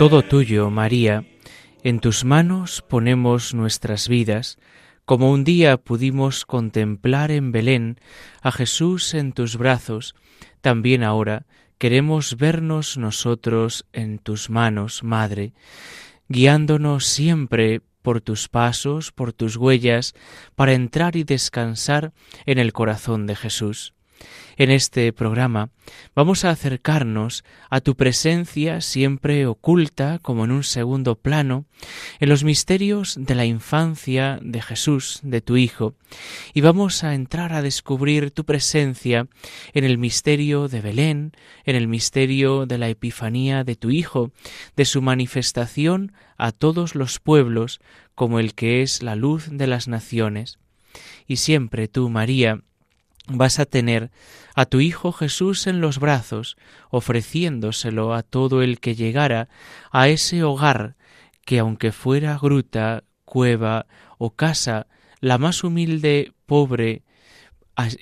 Todo tuyo, María, en tus manos ponemos nuestras vidas, como un día pudimos contemplar en Belén a Jesús en tus brazos, también ahora queremos vernos nosotros en tus manos, Madre, guiándonos siempre por tus pasos, por tus huellas, para entrar y descansar en el corazón de Jesús. En este programa vamos a acercarnos a tu presencia siempre oculta como en un segundo plano en los misterios de la infancia de Jesús, de tu Hijo, y vamos a entrar a descubrir tu presencia en el misterio de Belén, en el misterio de la Epifanía de tu Hijo, de su manifestación a todos los pueblos como el que es la luz de las naciones. Y siempre tú, María, vas a tener a tu Hijo Jesús en los brazos, ofreciéndoselo a todo el que llegara a ese hogar que aunque fuera gruta, cueva o casa, la más humilde, pobre,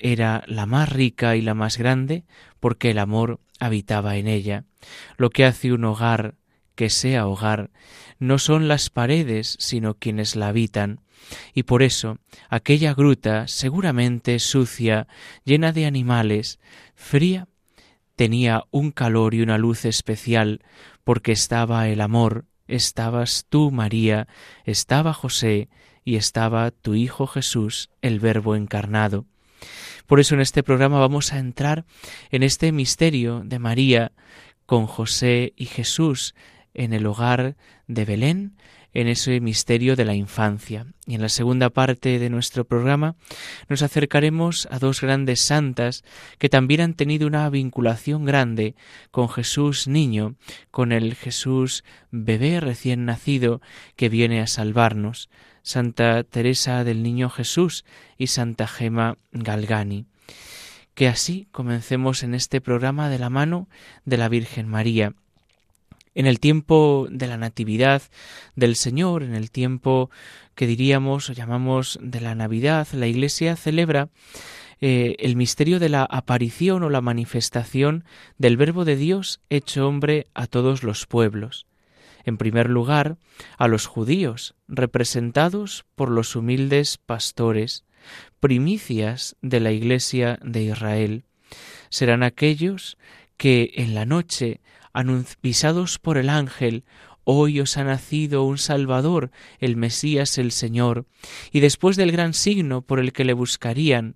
era la más rica y la más grande, porque el amor habitaba en ella. Lo que hace un hogar que sea hogar no son las paredes, sino quienes la habitan, y por eso aquella gruta, seguramente sucia, llena de animales, fría, tenía un calor y una luz especial, porque estaba el amor, estabas tú, María, estaba José, y estaba tu Hijo Jesús, el Verbo encarnado. Por eso en este programa vamos a entrar en este misterio de María con José y Jesús en el hogar de Belén, en ese misterio de la infancia. Y en la segunda parte de nuestro programa nos acercaremos a dos grandes santas que también han tenido una vinculación grande con Jesús niño, con el Jesús bebé recién nacido que viene a salvarnos, Santa Teresa del Niño Jesús y Santa Gema Galgani. Que así comencemos en este programa de la mano de la Virgen María en el tiempo de la Natividad del Señor, en el tiempo que diríamos o llamamos de la Navidad, la Iglesia celebra eh, el misterio de la aparición o la manifestación del Verbo de Dios hecho hombre a todos los pueblos. En primer lugar, a los judíos, representados por los humildes pastores, primicias de la Iglesia de Israel. Serán aquellos que en la noche anunciados por el ángel, Hoy os ha nacido un Salvador, el Mesías el Señor, y después del gran signo por el que le buscarían,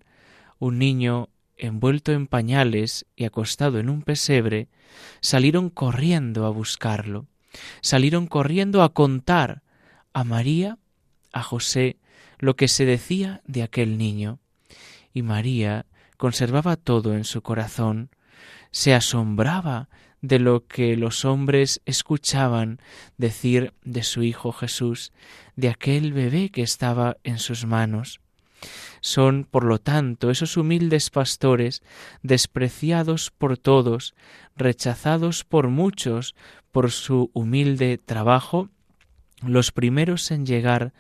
un niño envuelto en pañales y acostado en un pesebre, salieron corriendo a buscarlo, salieron corriendo a contar a María, a José, lo que se decía de aquel niño. Y María conservaba todo en su corazón, se asombraba de lo que los hombres escuchaban decir de su Hijo Jesús, de aquel bebé que estaba en sus manos. Son, por lo tanto, esos humildes pastores, despreciados por todos, rechazados por muchos por su humilde trabajo, los primeros en llegar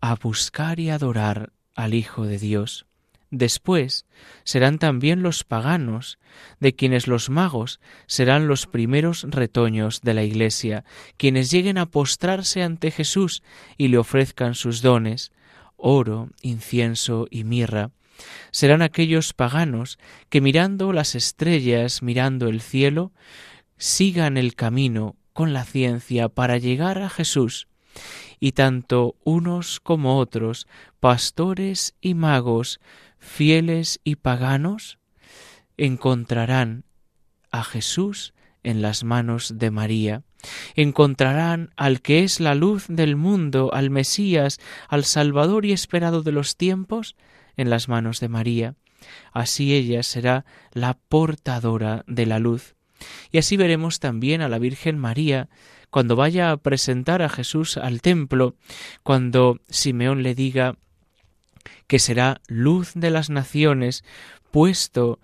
a buscar y adorar al Hijo de Dios. Después serán también los paganos, de quienes los magos serán los primeros retoños de la Iglesia, quienes lleguen a postrarse ante Jesús y le ofrezcan sus dones, oro, incienso y mirra. Serán aquellos paganos que mirando las estrellas, mirando el cielo, sigan el camino con la ciencia para llegar a Jesús y tanto unos como otros, pastores y magos, fieles y paganos, encontrarán a Jesús en las manos de María, encontrarán al que es la luz del mundo, al Mesías, al Salvador y esperado de los tiempos, en las manos de María. Así ella será la portadora de la luz. Y así veremos también a la Virgen María cuando vaya a presentar a Jesús al templo, cuando Simeón le diga que será luz de las naciones, puesto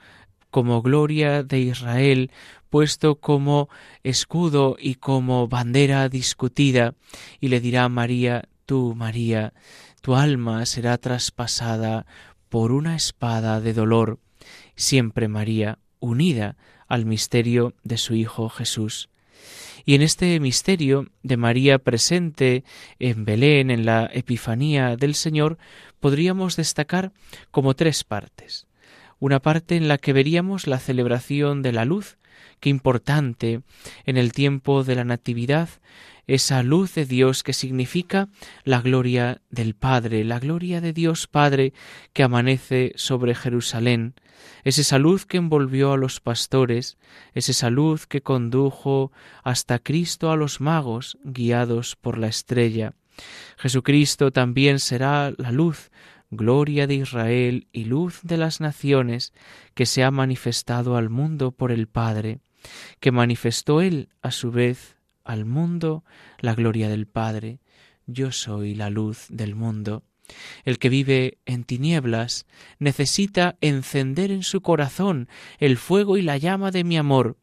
como gloria de Israel, puesto como escudo y como bandera discutida, y le dirá María, tú, María, tu alma será traspasada por una espada de dolor, siempre María, unida al misterio de su Hijo Jesús. Y en este misterio de María presente en Belén, en la Epifanía del Señor, podríamos destacar como tres partes. Una parte en la que veríamos la celebración de la luz, qué importante en el tiempo de la Natividad, esa luz de Dios que significa la gloria del Padre, la gloria de Dios Padre que amanece sobre Jerusalén, es esa luz que envolvió a los pastores, es esa luz que condujo hasta Cristo a los magos, guiados por la estrella. Jesucristo también será la luz, gloria de Israel y luz de las naciones, que se ha manifestado al mundo por el Padre, que manifestó Él a su vez al mundo la gloria del Padre. Yo soy la luz del mundo. El que vive en tinieblas necesita encender en su corazón el fuego y la llama de mi amor.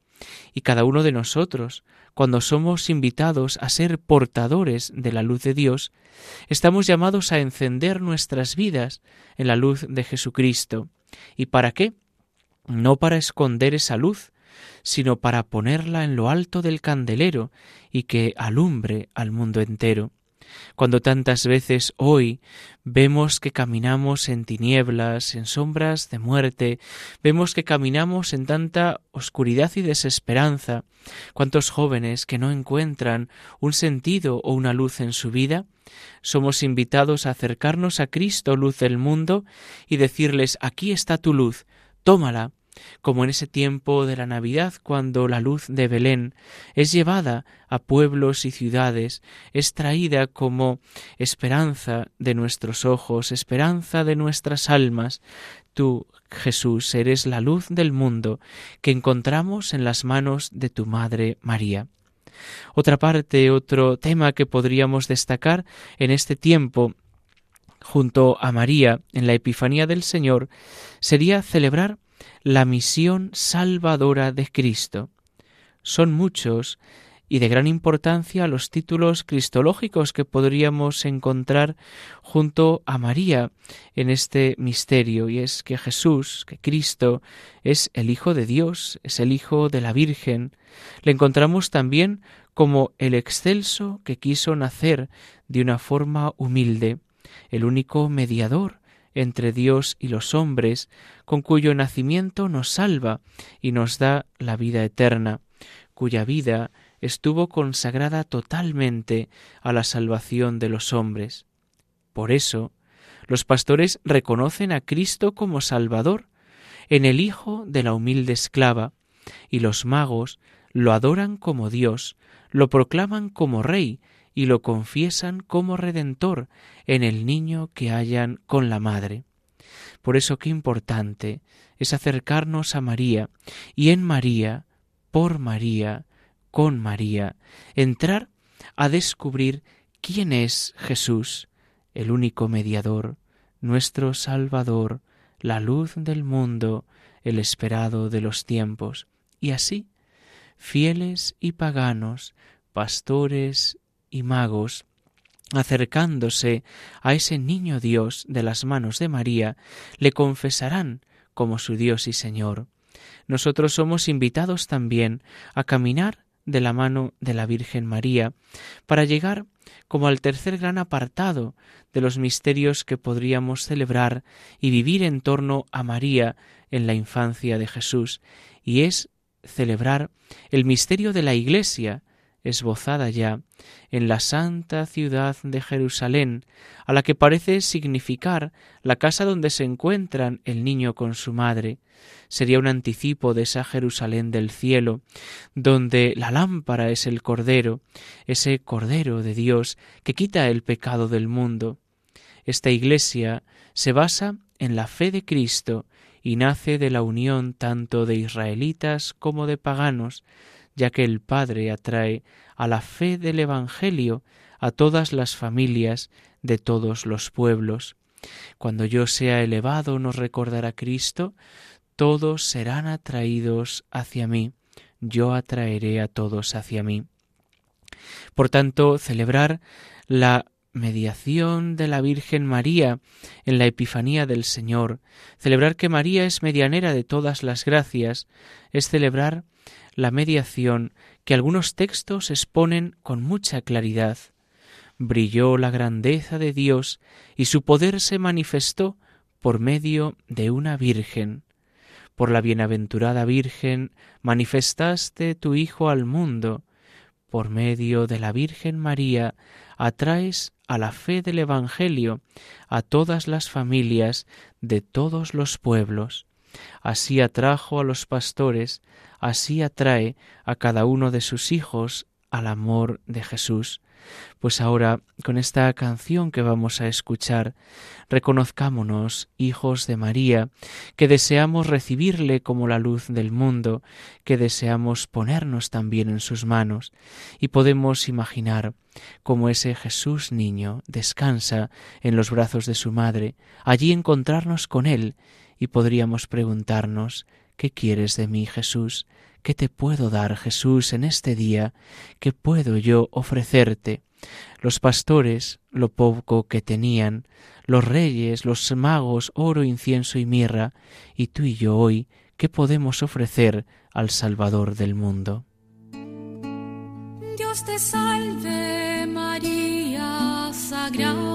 Y cada uno de nosotros, cuando somos invitados a ser portadores de la luz de Dios, estamos llamados a encender nuestras vidas en la luz de Jesucristo. ¿Y para qué? No para esconder esa luz, sino para ponerla en lo alto del candelero y que alumbre al mundo entero cuando tantas veces hoy vemos que caminamos en tinieblas, en sombras de muerte, vemos que caminamos en tanta oscuridad y desesperanza, cuántos jóvenes que no encuentran un sentido o una luz en su vida, somos invitados a acercarnos a Cristo, luz del mundo, y decirles aquí está tu luz, tómala, como en ese tiempo de la Navidad cuando la luz de Belén es llevada a pueblos y ciudades, es traída como esperanza de nuestros ojos, esperanza de nuestras almas. Tú, Jesús, eres la luz del mundo que encontramos en las manos de tu Madre María. Otra parte, otro tema que podríamos destacar en este tiempo junto a María en la Epifanía del Señor sería celebrar la misión salvadora de Cristo. Son muchos y de gran importancia los títulos cristológicos que podríamos encontrar junto a María en este misterio, y es que Jesús, que Cristo, es el Hijo de Dios, es el Hijo de la Virgen. Le encontramos también como el excelso que quiso nacer de una forma humilde, el único mediador entre Dios y los hombres, con cuyo nacimiento nos salva y nos da la vida eterna, cuya vida estuvo consagrada totalmente a la salvación de los hombres. Por eso, los pastores reconocen a Cristo como Salvador, en el Hijo de la humilde esclava, y los magos lo adoran como Dios, lo proclaman como Rey y lo confiesan como Redentor en el niño que hallan con la madre. Por eso qué importante es acercarnos a María y en María, por María, con María, entrar a descubrir quién es Jesús, el único mediador, nuestro Salvador, la luz del mundo, el esperado de los tiempos. Y así, fieles y paganos, pastores y magos, acercándose a ese niño Dios de las manos de María, le confesarán como su Dios y Señor. Nosotros somos invitados también a caminar de la mano de la Virgen María, para llegar como al tercer gran apartado de los misterios que podríamos celebrar y vivir en torno a María en la infancia de Jesús, y es celebrar el misterio de la Iglesia, esbozada ya en la santa ciudad de Jerusalén, a la que parece significar la casa donde se encuentran el niño con su madre. Sería un anticipo de esa Jerusalén del cielo, donde la lámpara es el Cordero, ese Cordero de Dios que quita el pecado del mundo. Esta iglesia se basa en la fe de Cristo y nace de la unión tanto de israelitas como de paganos, ya que el Padre atrae a la fe del Evangelio a todas las familias de todos los pueblos. Cuando yo sea elevado, nos recordará Cristo, todos serán atraídos hacia mí, yo atraeré a todos hacia mí. Por tanto, celebrar la mediación de la Virgen María en la Epifanía del Señor, celebrar que María es medianera de todas las gracias, es celebrar la mediación que algunos textos exponen con mucha claridad. Brilló la grandeza de Dios y su poder se manifestó por medio de una Virgen. Por la bienaventurada Virgen manifestaste tu Hijo al mundo. Por medio de la Virgen María atraes a la fe del Evangelio a todas las familias de todos los pueblos. Así atrajo a los pastores, así atrae a cada uno de sus hijos al amor de Jesús. Pues ahora, con esta canción que vamos a escuchar, reconozcámonos hijos de María, que deseamos recibirle como la luz del mundo, que deseamos ponernos también en sus manos, y podemos imaginar cómo ese Jesús niño descansa en los brazos de su madre, allí encontrarnos con él, y podríamos preguntarnos ¿Qué quieres de mí, Jesús? ¿Qué te puedo dar, Jesús, en este día? ¿Qué puedo yo ofrecerte? Los pastores, lo poco que tenían, los reyes, los magos, oro, incienso y mirra, y tú y yo hoy, ¿qué podemos ofrecer al Salvador del mundo? Dios te salve María, Sagrada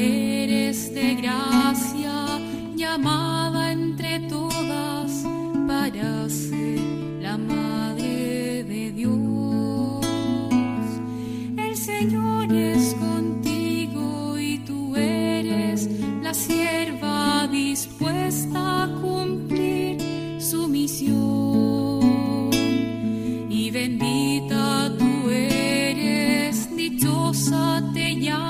eres de gracia, llamada entre todas para ser la Madre de Dios. El Señor es contigo y tú eres la sierva dispuesta a cumplir su misión. Y bendita tú eres, dichosa te llaman a ti, la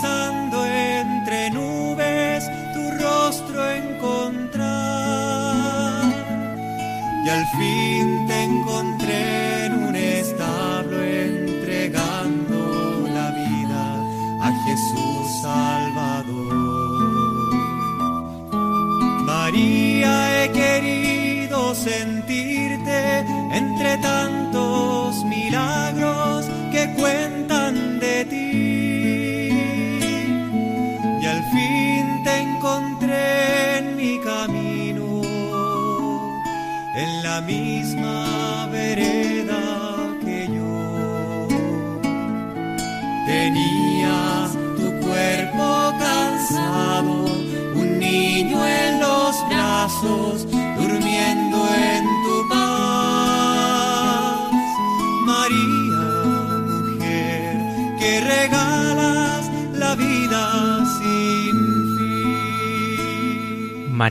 Pensando entre nubes tu rostro encontrar. Y al fin te encontré en un establo entregando la vida a Jesús Salvador. María, he querido sentirte entre tantos milagros que cuentan la misma vereda que yo. Tenías tu cuerpo cansado, un niño en los brazos,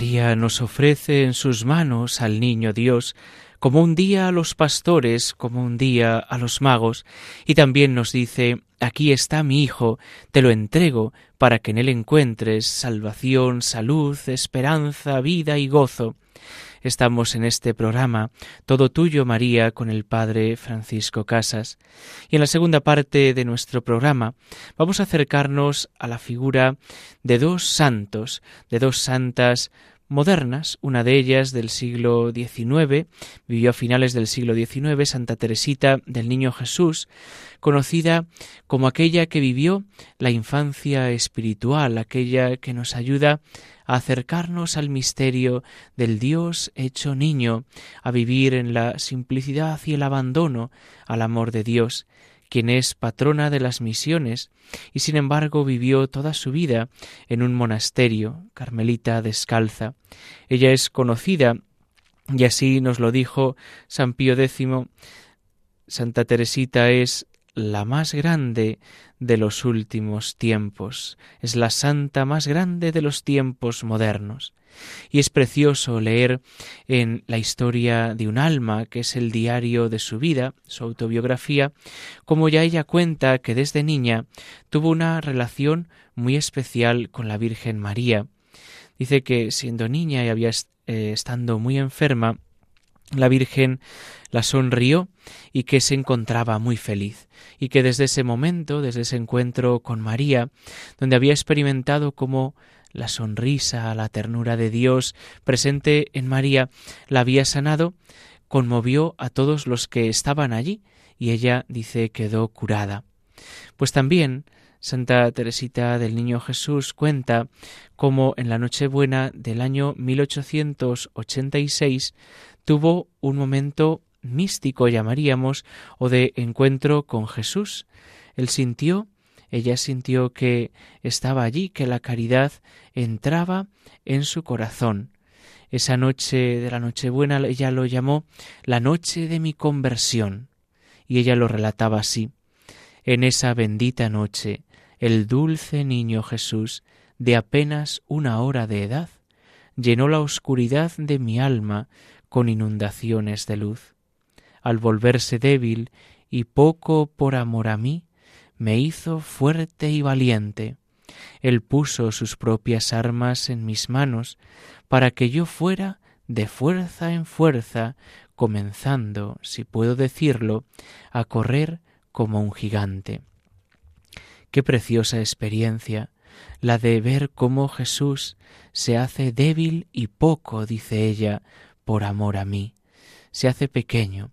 María nos ofrece en sus manos al niño Dios, como un día a los pastores, como un día a los magos, y también nos dice, aquí está mi Hijo, te lo entrego, para que en él encuentres salvación, salud, esperanza, vida y gozo. Estamos en este programa Todo Tuyo María con el Padre Francisco Casas. Y en la segunda parte de nuestro programa vamos a acercarnos a la figura de dos santos, de dos santas modernas, una de ellas del siglo XIX, vivió a finales del siglo XIX, Santa Teresita del Niño Jesús, conocida como aquella que vivió la infancia espiritual, aquella que nos ayuda a acercarnos al misterio del Dios hecho niño, a vivir en la simplicidad y el abandono al amor de Dios, quien es patrona de las misiones, y sin embargo vivió toda su vida en un monasterio, carmelita descalza. Ella es conocida, y así nos lo dijo San Pío X, Santa Teresita es la más grande de los últimos tiempos, es la santa más grande de los tiempos modernos. Y es precioso leer en la historia de un alma, que es el diario de su vida, su autobiografía, como ya ella cuenta que desde niña tuvo una relación muy especial con la Virgen María. Dice que siendo niña y había eh, estando muy enferma, la Virgen la sonrió y que se encontraba muy feliz, y que desde ese momento, desde ese encuentro con María, donde había experimentado como la sonrisa, la ternura de Dios presente en María la había sanado, conmovió a todos los que estaban allí, y ella dice quedó curada. Pues también Santa Teresita del Niño Jesús cuenta cómo en la Nochebuena del año 1886 tuvo un momento místico, llamaríamos, o de encuentro con Jesús. Él sintió, ella sintió que estaba allí, que la caridad entraba en su corazón. Esa noche de la Nochebuena ella lo llamó la noche de mi conversión, y ella lo relataba así. En esa bendita noche, el dulce niño Jesús, de apenas una hora de edad, llenó la oscuridad de mi alma con inundaciones de luz. Al volverse débil y poco por amor a mí, me hizo fuerte y valiente. Él puso sus propias armas en mis manos para que yo fuera de fuerza en fuerza, comenzando, si puedo decirlo, a correr como un gigante. Qué preciosa experiencia la de ver cómo Jesús se hace débil y poco, dice ella, por amor a mí. Se hace pequeño,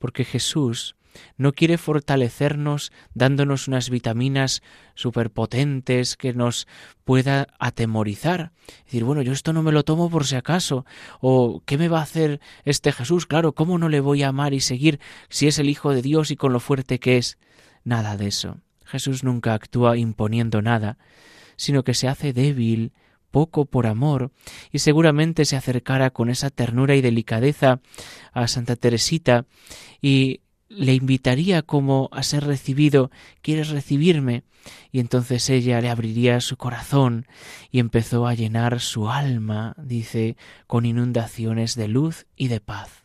porque Jesús no quiere fortalecernos dándonos unas vitaminas superpotentes que nos pueda atemorizar. Decir, bueno, yo esto no me lo tomo por si acaso. O ¿qué me va a hacer este Jesús? Claro, ¿cómo no le voy a amar y seguir si es el Hijo de Dios y con lo fuerte que es? Nada de eso. Jesús nunca actúa imponiendo nada, sino que se hace débil, poco por amor, y seguramente se acercara con esa ternura y delicadeza a Santa Teresita y le invitaría como a ser recibido, ¿quieres recibirme? Y entonces ella le abriría su corazón y empezó a llenar su alma, dice, con inundaciones de luz y de paz.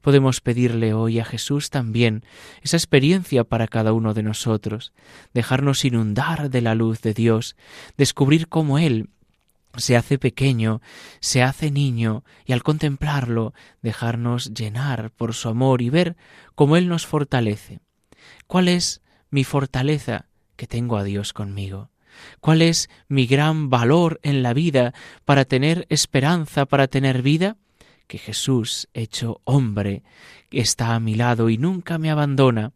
Podemos pedirle hoy a Jesús también esa experiencia para cada uno de nosotros, dejarnos inundar de la luz de Dios, descubrir cómo Él se hace pequeño, se hace niño, y al contemplarlo dejarnos llenar por su amor y ver cómo Él nos fortalece. ¿Cuál es mi fortaleza? Que tengo a Dios conmigo. ¿Cuál es mi gran valor en la vida para tener esperanza, para tener vida? Que Jesús, hecho hombre, está a mi lado y nunca me abandona.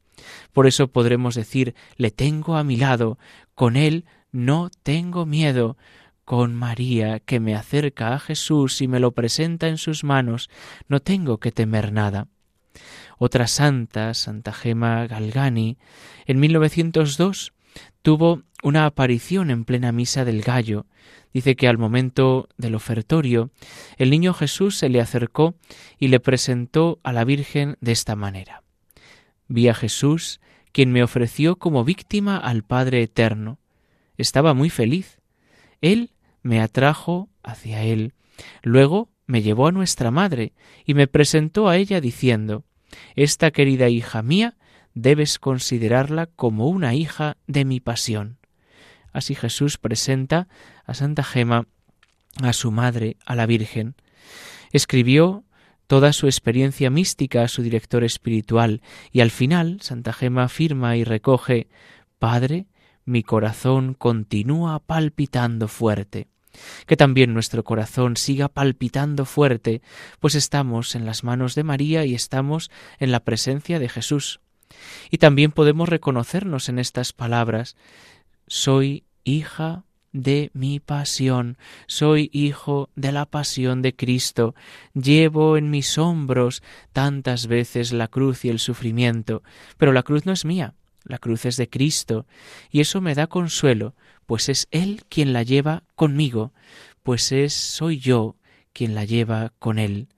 Por eso podremos decir, le tengo a mi lado, con Él no tengo miedo, con María, que me acerca a Jesús y me lo presenta en sus manos, no tengo que temer nada. Otra santa, Santa Gema Galgani, en 1902 tuvo una aparición en plena misa del gallo. Dice que al momento del ofertorio el niño Jesús se le acercó y le presentó a la Virgen de esta manera. Vi a Jesús, quien me ofreció como víctima al Padre Eterno. Estaba muy feliz. Él me atrajo hacia él. Luego me llevó a nuestra madre y me presentó a ella diciendo Esta querida hija mía debes considerarla como una hija de mi pasión. Así Jesús presenta a Santa Gema a su madre, a la Virgen. Escribió toda su experiencia mística a su director espiritual y al final Santa Gema afirma y recoge Padre, mi corazón continúa palpitando fuerte que también nuestro corazón siga palpitando fuerte, pues estamos en las manos de María y estamos en la presencia de Jesús. Y también podemos reconocernos en estas palabras, soy hija de mi pasión, soy hijo de la pasión de Cristo, llevo en mis hombros tantas veces la cruz y el sufrimiento, pero la cruz no es mía, la cruz es de Cristo, y eso me da consuelo, pues es Él quien la lleva conmigo, pues es soy yo quien la lleva con Él.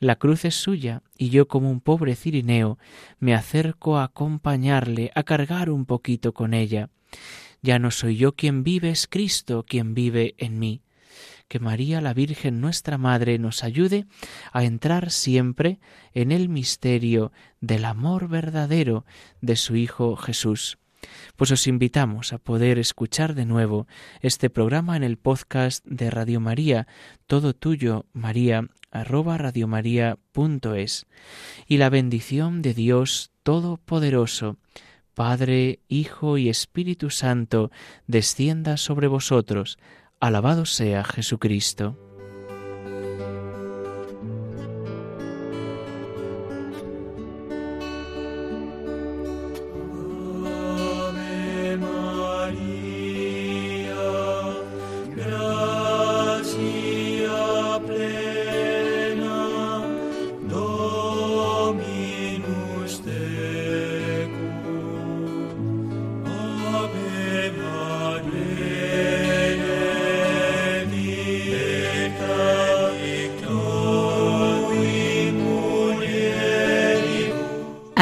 La cruz es suya, y yo como un pobre cirineo me acerco a acompañarle, a cargar un poquito con ella. Ya no soy yo quien vive, es Cristo quien vive en mí. Que María la Virgen nuestra Madre nos ayude a entrar siempre en el misterio del amor verdadero de su Hijo Jesús. Pues os invitamos a poder escuchar de nuevo este programa en el podcast de Radio María, todo tuyo, María, arroba radiomaria.es. Y la bendición de Dios Todopoderoso, Padre, Hijo y Espíritu Santo, descienda sobre vosotros. Alabado sea Jesucristo.